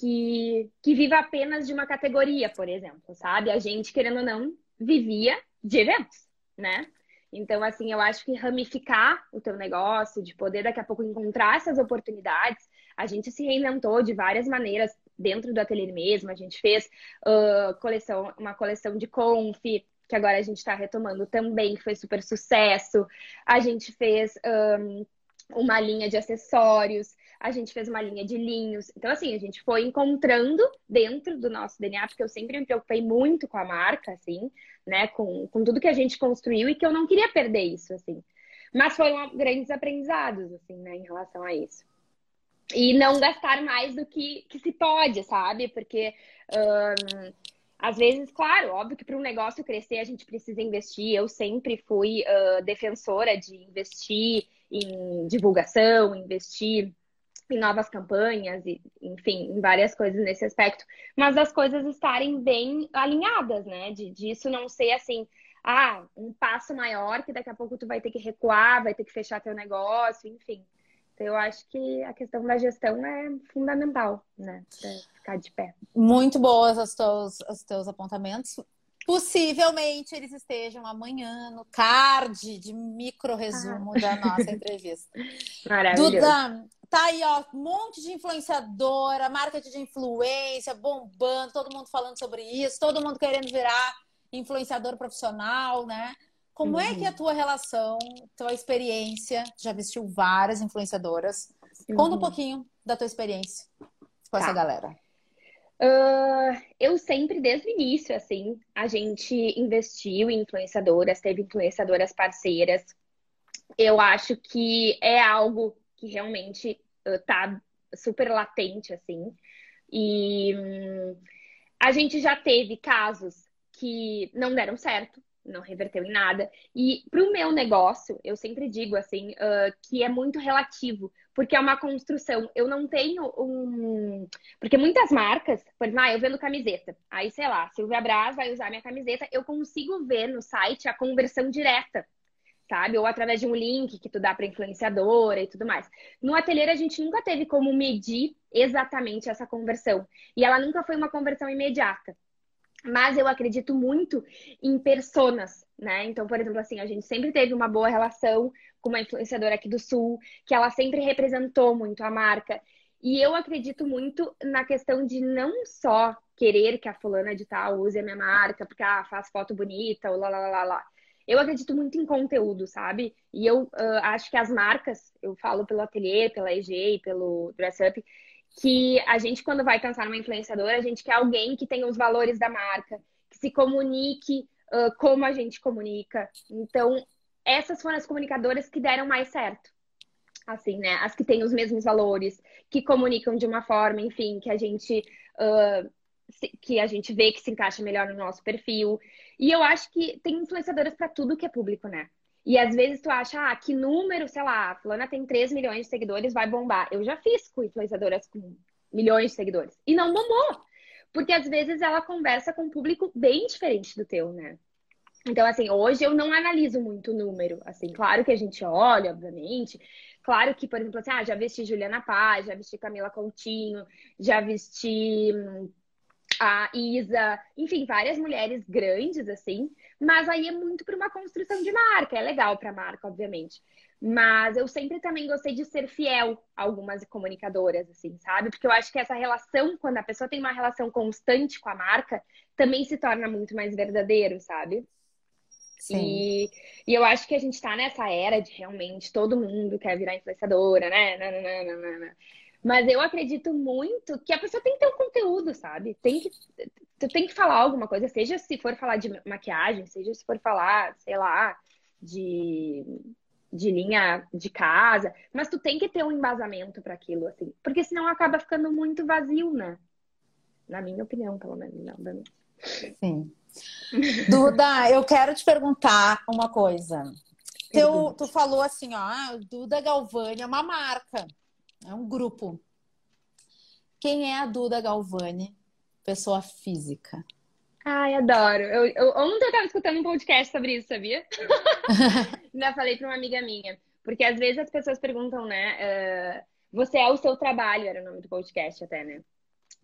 que, que viva apenas de uma categoria, por exemplo, sabe? A gente, querendo ou não, vivia de eventos, né? Então, assim, eu acho que ramificar o teu negócio, de poder daqui a pouco encontrar essas oportunidades, a gente se reinventou de várias maneiras dentro do ateliê mesmo. A gente fez uh, coleção, uma coleção de conf, que agora a gente está retomando também, que foi super sucesso. A gente fez um, uma linha de acessórios a gente fez uma linha de linhos. Então, assim, a gente foi encontrando dentro do nosso DNA, porque eu sempre me preocupei muito com a marca, assim, né, com, com tudo que a gente construiu e que eu não queria perder isso, assim. Mas foram grandes aprendizados, assim, né, em relação a isso. E não gastar mais do que, que se pode, sabe? Porque. Um, às vezes, claro, óbvio que para um negócio crescer a gente precisa investir. Eu sempre fui uh, defensora de investir em divulgação, investir em novas campanhas e, enfim, em várias coisas nesse aspecto, mas as coisas estarem bem alinhadas, né? De disso não ser assim, ah, um passo maior que daqui a pouco tu vai ter que recuar, vai ter que fechar teu negócio, enfim. Então, eu acho que a questão da gestão é fundamental, né? Pra ficar de pé. Muito boas os teus, os teus apontamentos. Possivelmente eles estejam amanhã no card de micro resumo ah. da nossa (laughs) entrevista. Maravilhoso. Duda, Tá aí, ó, um monte de influenciadora, marketing de influência, bombando, todo mundo falando sobre isso, todo mundo querendo virar influenciador profissional, né? Como uhum. é que é a tua relação, tua experiência? Já vestiu várias influenciadoras. Uhum. Conta um uhum. pouquinho da tua experiência com tá. essa galera. Uh, eu sempre, desde o início, assim, a gente investiu em influenciadoras, teve influenciadoras parceiras. Eu acho que é algo que realmente uh, tá super latente, assim. E hum, a gente já teve casos que não deram certo, não reverteu em nada. E para o meu negócio, eu sempre digo assim, uh, que é muito relativo, porque é uma construção. Eu não tenho um. Porque muitas marcas, por exemplo, ah, eu vendo camiseta. Aí, sei lá, Silvia Braz vai usar minha camiseta, eu consigo ver no site a conversão direta sabe? Ou através de um link que tu dá para influenciadora e tudo mais. No ateliê a gente nunca teve como medir exatamente essa conversão. E ela nunca foi uma conversão imediata. Mas eu acredito muito em personas, né? Então, por exemplo, assim, a gente sempre teve uma boa relação com uma influenciadora aqui do Sul, que ela sempre representou muito a marca. E eu acredito muito na questão de não só querer que a fulana de tal use a minha marca, porque ah, faz foto bonita, ou lá, lá, lá, lá eu acredito muito em conteúdo, sabe? E eu uh, acho que as marcas, eu falo pelo ateliê, pela EG, pelo Dress Up, que a gente, quando vai pensar numa influenciadora, a gente quer alguém que tenha os valores da marca, que se comunique uh, como a gente comunica. Então, essas foram as comunicadoras que deram mais certo. Assim, né? As que têm os mesmos valores, que comunicam de uma forma, enfim, que a gente. Uh, que a gente vê que se encaixa melhor no nosso perfil. E eu acho que tem influenciadoras para tudo que é público, né? E às vezes tu acha, ah, que número, sei lá, a fulana tem 3 milhões de seguidores, vai bombar. Eu já fiz com influenciadoras com milhões de seguidores. E não bombou. Porque às vezes ela conversa com um público bem diferente do teu, né? Então, assim, hoje eu não analiso muito o número. Assim, claro que a gente olha, obviamente. Claro que, por exemplo, assim, ah, já vesti Juliana Paz, já vesti Camila Coutinho, já vesti hum, a Isa, enfim, várias mulheres grandes, assim, mas aí é muito para uma construção de marca, é legal para a marca, obviamente. Mas eu sempre também gostei de ser fiel a algumas comunicadoras, assim, sabe? Porque eu acho que essa relação, quando a pessoa tem uma relação constante com a marca, também se torna muito mais verdadeiro, sabe? Sim. E, e eu acho que a gente está nessa era de realmente todo mundo quer virar influenciadora, né? Nananana. Mas eu acredito muito que a pessoa tem que ter um conteúdo, sabe? Tem que, tu tem que falar alguma coisa, seja se for falar de maquiagem, seja se for falar, sei lá, de, de linha de casa, mas tu tem que ter um embasamento para aquilo, assim, porque senão acaba ficando muito vazio, né? Na minha opinião, pelo menos, não, obviamente. Sim. Duda, eu quero te perguntar uma coisa. Teu, tu falou assim, ó, ah, Duda Galvani é uma marca. É um grupo. Quem é a Duda Galvani? Pessoa física. Ai, adoro. Eu, eu, ontem eu tava escutando um podcast sobre isso, sabia? (laughs) Ainda falei pra uma amiga minha. Porque às vezes as pessoas perguntam, né? Uh, você é o seu trabalho, era o nome do podcast até, né?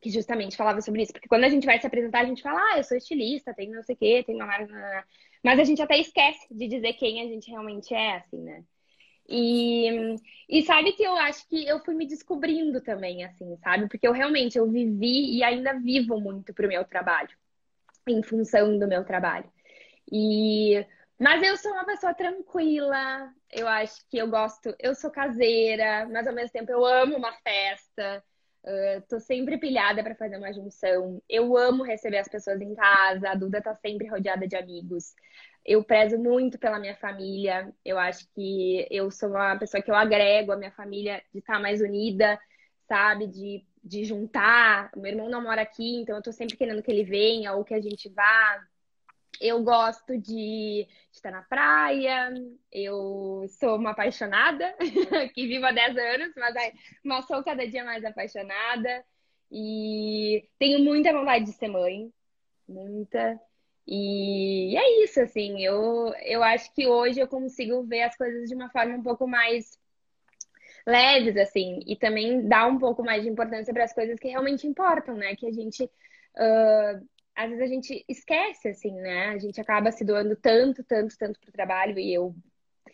Que justamente falava sobre isso. Porque quando a gente vai se apresentar, a gente fala, ah, eu sou estilista, tenho não sei o quê, tenho uma marca. Mas a gente até esquece de dizer quem a gente realmente é, assim, né? E, e sabe que eu acho que eu fui me descobrindo também, assim, sabe? Porque eu realmente eu vivi e ainda vivo muito pro meu trabalho, em função do meu trabalho. E mas eu sou uma pessoa tranquila, eu acho que eu gosto, eu sou caseira, mas ao mesmo tempo eu amo uma festa. Uh, tô sempre pilhada para fazer uma junção. Eu amo receber as pessoas em casa. A Duda tá sempre rodeada de amigos. Eu prezo muito pela minha família. Eu acho que eu sou uma pessoa que eu agrego a minha família de estar mais unida, sabe? De, de juntar. O meu irmão não mora aqui, então eu tô sempre querendo que ele venha ou que a gente vá. Eu gosto de estar na praia. Eu sou uma apaixonada, (laughs) que vivo há 10 anos, mas, mas sou cada dia mais apaixonada. E tenho muita vontade de ser mãe. Muita. E é isso, assim, eu, eu acho que hoje eu consigo ver as coisas de uma forma um pouco mais leves, assim, e também dar um pouco mais de importância para as coisas que realmente importam, né? Que a gente, uh, às vezes a gente esquece, assim, né? A gente acaba se doando tanto, tanto, tanto para o trabalho, e eu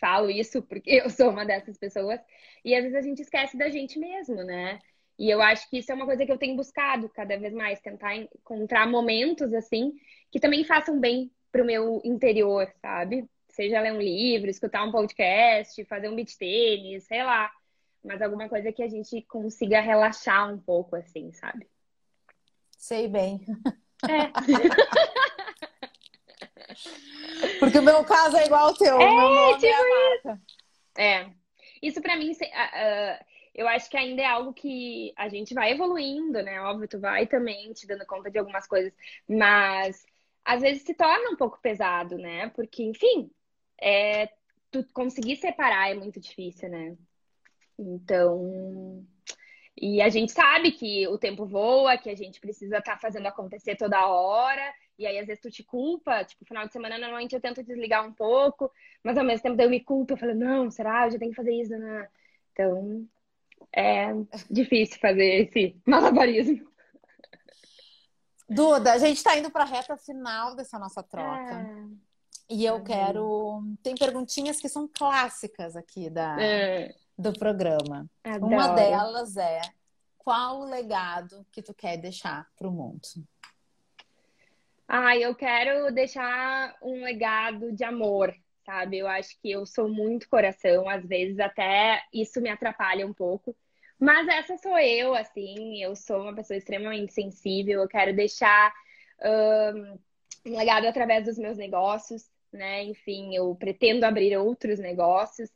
falo isso porque eu sou uma dessas pessoas, e às vezes a gente esquece da gente mesmo, né? E eu acho que isso é uma coisa que eu tenho buscado cada vez mais, tentar encontrar momentos assim que também façam bem pro meu interior, sabe? Seja ler um livro, escutar um podcast, fazer um beat tênis, sei lá. Mas alguma coisa que a gente consiga relaxar um pouco, assim, sabe? Sei bem. É. (laughs) Porque o meu caso é igual ao teu. É, nome tipo é, isso. é. Isso pra mim, uh, eu acho que ainda é algo que a gente vai evoluindo, né? Óbvio, tu vai também te dando conta de algumas coisas, mas às vezes se torna um pouco pesado, né? Porque, enfim, é, tu conseguir separar é muito difícil, né? Então, e a gente sabe que o tempo voa, que a gente precisa estar tá fazendo acontecer toda hora, e aí às vezes tu te culpa, tipo, final de semana normalmente eu tento desligar um pouco, mas ao mesmo tempo eu me culpo, eu falo, não, será? Eu já tenho que fazer isso, né? Então, é difícil fazer esse malabarismo. Duda, a gente está indo para a reta final dessa nossa troca. É. E eu quero. Tem perguntinhas que são clássicas aqui da, é. do programa. Adoro. Uma delas é: qual o legado que tu quer deixar para o mundo? Ah, eu quero deixar um legado de amor, sabe? Eu acho que eu sou muito coração, às vezes até isso me atrapalha um pouco, Mas essa sou eu, assim, eu sou uma pessoa extremamente sensível, eu quero deixar um, legado através dos meus negócios, né? Enfim, eu pretendo abrir outros negócios,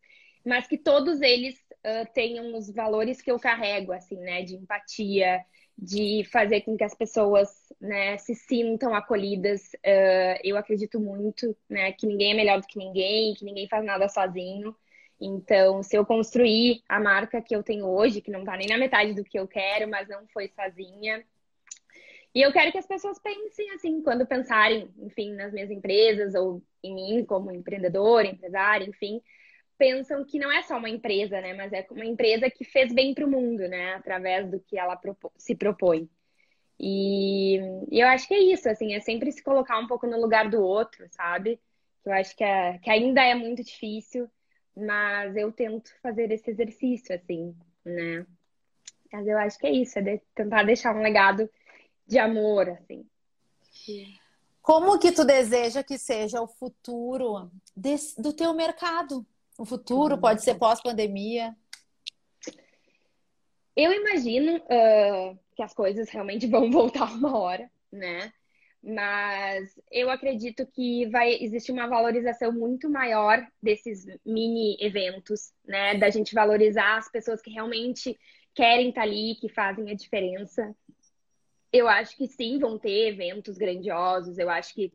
mas que todos eles uh, tenham os valores que eu carrego, assim, né? De empatia, de fazer com que as pessoas né, se sintam acolhidas. Uh, eu acredito muito né, que ninguém é melhor do que ninguém, que ninguém faz nada sozinho. Então, se eu construir a marca que eu tenho hoje, que não está nem na metade do que eu quero, mas não foi sozinha. E eu quero que as pessoas pensem assim, quando pensarem, enfim, nas minhas empresas ou em mim como empreendedor, empresário, enfim, pensam que não é só uma empresa, né? Mas é uma empresa que fez bem para o mundo, né? Através do que ela se propõe. E, eu acho que é isso, assim, é sempre se colocar um pouco no lugar do outro, sabe? Eu acho que, é, que ainda é muito difícil, mas eu tento fazer esse exercício, assim, né? Mas eu acho que é isso, é de, tentar deixar um legado de amor, assim. Como que tu deseja que seja o futuro desse, do teu mercado? O futuro pode ser pós-pandemia? Eu imagino uh, que as coisas realmente (laughs) vão voltar uma hora, né? Mas eu acredito que vai existir uma valorização muito maior desses mini eventos, né? Da gente valorizar as pessoas que realmente querem estar ali, que fazem a diferença. Eu acho que sim, vão ter eventos grandiosos. Eu acho que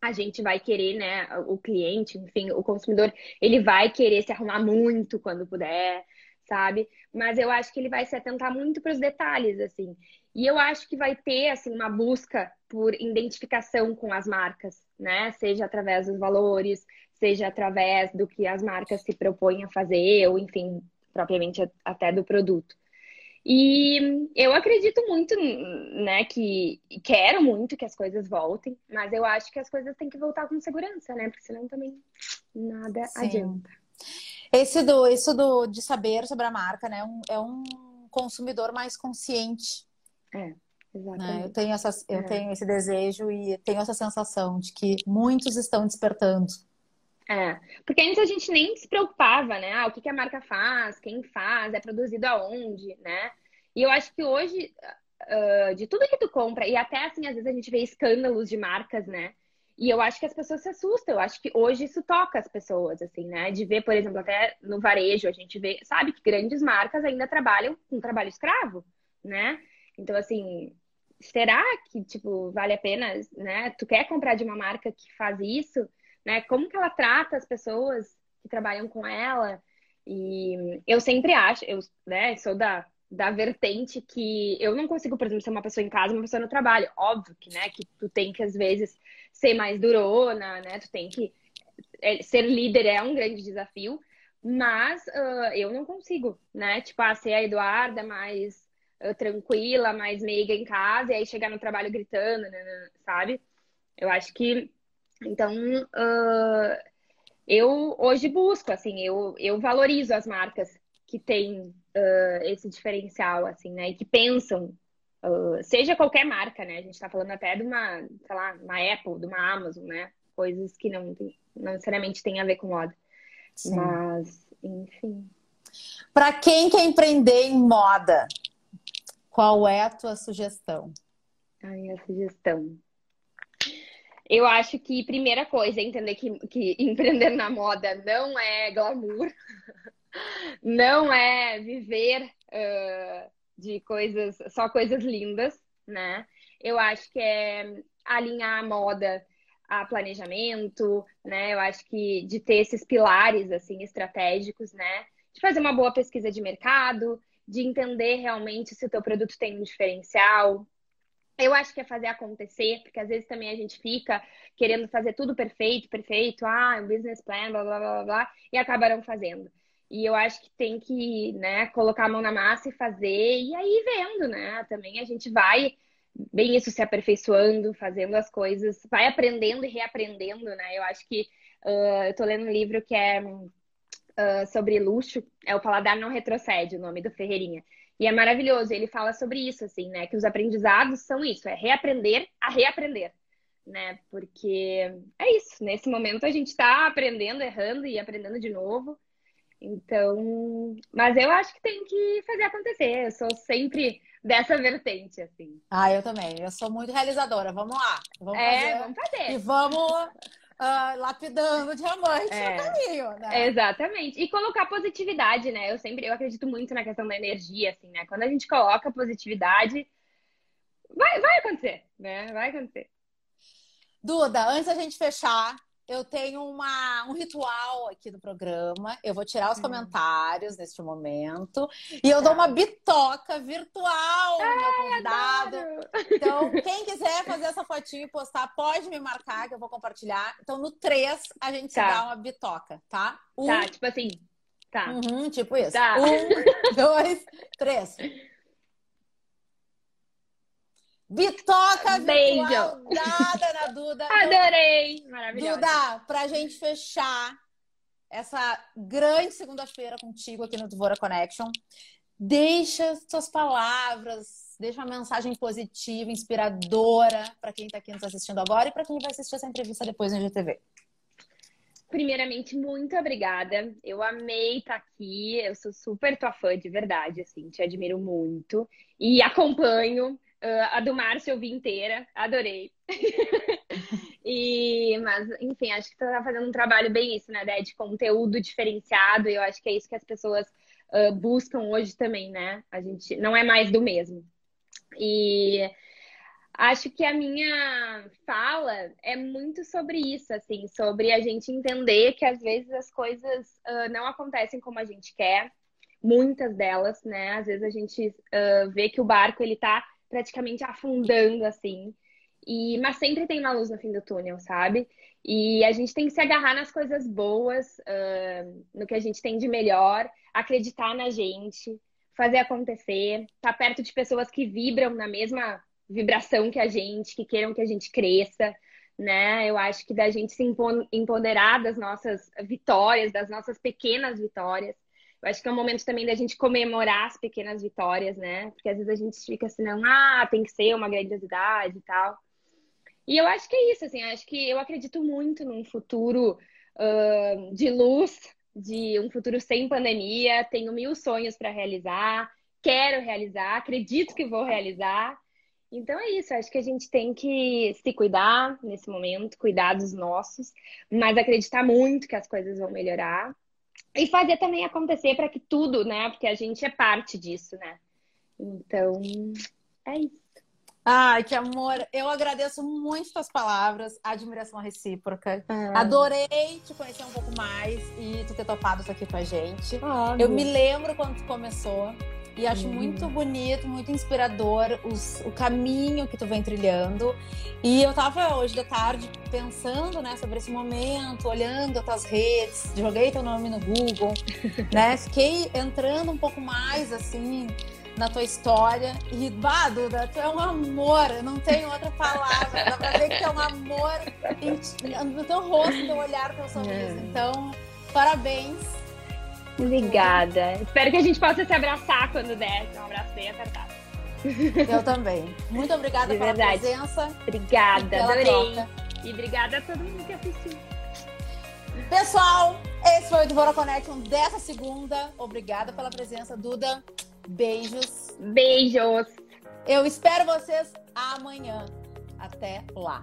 a gente vai querer, né? O cliente, enfim, o consumidor, ele vai querer se arrumar muito quando puder sabe? Mas eu acho que ele vai se atentar muito para os detalhes, assim. E eu acho que vai ter, assim, uma busca por identificação com as marcas, né? Seja através dos valores, seja através do que as marcas se propõem a fazer, ou, enfim, propriamente até do produto. E eu acredito muito, né, que quero muito que as coisas voltem, mas eu acho que as coisas têm que voltar com segurança, né? Porque senão também nada Sim. adianta. Esse do, isso do, de saber sobre a marca, né? Um, é um consumidor mais consciente. É, exatamente. Né? Eu, tenho, essa, eu é. tenho esse desejo e tenho essa sensação de que muitos estão despertando. É, porque antes a gente nem se preocupava, né? Ah, o que, que a marca faz, quem faz, é produzido aonde, né? E eu acho que hoje, uh, de tudo que tu compra, e até assim, às vezes a gente vê escândalos de marcas, né? E eu acho que as pessoas se assustam. Eu acho que hoje isso toca as pessoas, assim, né? De ver, por exemplo, até no varejo, a gente vê, sabe, que grandes marcas ainda trabalham com trabalho escravo, né? Então, assim, será que, tipo, vale a pena, né? Tu quer comprar de uma marca que faz isso, né? Como que ela trata as pessoas que trabalham com ela? E eu sempre acho, eu, né, sou da da vertente que eu não consigo, por exemplo, ser uma pessoa em casa uma pessoa no trabalho. Óbvio que, né, que tu tem que, às vezes, ser mais durona, né? Tu tem que. É, ser líder é um grande desafio, mas uh, eu não consigo, né? Tipo, ah, ser a Eduarda mais uh, tranquila, mais meiga em casa, e aí chegar no trabalho gritando, né, né sabe? Eu acho que. Então, uh, eu hoje busco, assim, eu, eu valorizo as marcas que têm esse diferencial, assim, né? E que pensam Uh, seja qualquer marca, né? A gente está falando até de uma, sei lá, uma Apple, de uma Amazon, né? Coisas que não, não necessariamente têm a ver com moda. Sim. Mas, enfim. Para quem quer empreender em moda, qual é a tua sugestão? A minha sugestão. Eu acho que primeira coisa é entender que, que (laughs) empreender na moda não é glamour, (laughs) não é viver uh, de coisas, só coisas lindas, né? Eu acho que é alinhar a moda a planejamento, né? Eu acho que de ter esses pilares assim estratégicos, né? De fazer uma boa pesquisa de mercado, de entender realmente se o teu produto tem um diferencial. Eu acho que é fazer acontecer, porque às vezes também a gente fica querendo fazer tudo perfeito, perfeito, ah, um business plan, blá blá blá blá, e acabaram fazendo. E eu acho que tem que, né, colocar a mão na massa e fazer, e aí vendo, né? Também a gente vai bem isso se aperfeiçoando, fazendo as coisas, vai aprendendo e reaprendendo, né? Eu acho que uh, eu tô lendo um livro que é uh, sobre luxo, é o Paladar Não Retrocede, o nome do Ferreirinha. E é maravilhoso, ele fala sobre isso, assim, né? Que os aprendizados são isso, é reaprender a reaprender, né? Porque é isso, nesse momento a gente tá aprendendo, errando e aprendendo de novo. Então, mas eu acho que tem que fazer acontecer. Eu sou sempre dessa vertente, assim. Ah, eu também. Eu sou muito realizadora. Vamos lá. Vamos é, fazer. vamos fazer. E vamos uh, lapidando diamante é. no caminho, né? Exatamente. E colocar positividade, né? Eu sempre, eu acredito muito na questão da energia, assim, né? Quando a gente coloca positividade, vai, vai acontecer, né? Vai acontecer. Duda, antes da gente fechar, eu tenho uma, um ritual aqui do programa. Eu vou tirar os hum. comentários neste momento. E eu dou uma bitoca virtual no meu convidado. Então, (laughs) quem quiser fazer essa fotinho e postar, pode me marcar, que eu vou compartilhar. Então, no 3, a gente tá. dá uma bitoca, tá? Um... Tá, tipo assim. Tá. Uhum, tipo isso. Tá. Um, (laughs) dois, três. Bitoca Beijo. virtual dada na Duda. (laughs) Adorei! Maravilhoso. Duda, pra gente fechar essa grande segunda-feira contigo aqui no Dvora Connection, deixa suas palavras, deixa uma mensagem positiva, inspiradora para quem está aqui nos assistindo agora e para quem vai assistir essa entrevista depois no GTV. Primeiramente, muito obrigada. Eu amei estar tá aqui. Eu sou super tua fã de verdade, assim, te admiro muito e acompanho. Uh, a do Márcio eu vi inteira, adorei. (laughs) e, mas, enfim, acho que tá fazendo um trabalho bem isso, né? De conteúdo diferenciado, e eu acho que é isso que as pessoas uh, buscam hoje também, né? A gente não é mais do mesmo. E acho que a minha fala é muito sobre isso, assim, sobre a gente entender que às vezes as coisas uh, não acontecem como a gente quer, muitas delas, né? Às vezes a gente vê que o barco ele tá praticamente afundando assim. E, mas sempre tem uma luz no fim do túnel, sabe? E a gente tem que se agarrar nas coisas boas, uh, no que a gente tem de melhor, acreditar na gente, fazer acontecer, estar tá perto de pessoas que vibram na mesma vibração que a gente, que queiram que a gente cresça, né? Eu acho que da gente se empoderar das nossas vitórias, das nossas pequenas vitórias, eu acho que é um momento também da gente comemorar as pequenas vitórias, né? Porque às vezes a gente fica assim, não, ah, tem que ser uma grandiosidade e tal. E eu acho que é isso, assim, acho que eu acredito muito num futuro uh, de luz, de um futuro sem pandemia. Tenho mil sonhos para realizar, quero realizar, acredito que vou realizar. Então é isso, acho que a gente tem que se cuidar nesse momento, cuidar dos nossos, mas acreditar muito que as coisas vão melhorar e fazer também acontecer para que tudo, né? Porque a gente é parte disso, né? Então, é isso. Ai, que amor! Eu agradeço muito as palavras, admiração recíproca. Ah. Adorei te conhecer um pouco mais e tu ter topado isso aqui com a gente. Ah, eu me lembro quando tu começou. E acho uhum. muito bonito, muito inspirador os, o caminho que tu vem trilhando. E eu tava hoje de tarde pensando, né, sobre esse momento, olhando as tuas redes, joguei teu nome no Google, (laughs) né? Fiquei entrando um pouco mais assim na tua história. E, bah, Duda, tu é um amor, eu não tenho outra palavra. Dá pra ver que é um amor no teu rosto, no teu olhar, no teu sorriso. É. Então, parabéns Obrigada. Espero que a gente possa se abraçar quando der. Um abraço bem apertado. Eu também. Muito obrigada De pela verdade. presença. Obrigada, adorei. Troca. E obrigada a todo mundo que assistiu. Pessoal, esse foi o Dvora Connection dessa segunda. Obrigada pela presença, Duda. Beijos. Beijos. Eu espero vocês amanhã. Até lá.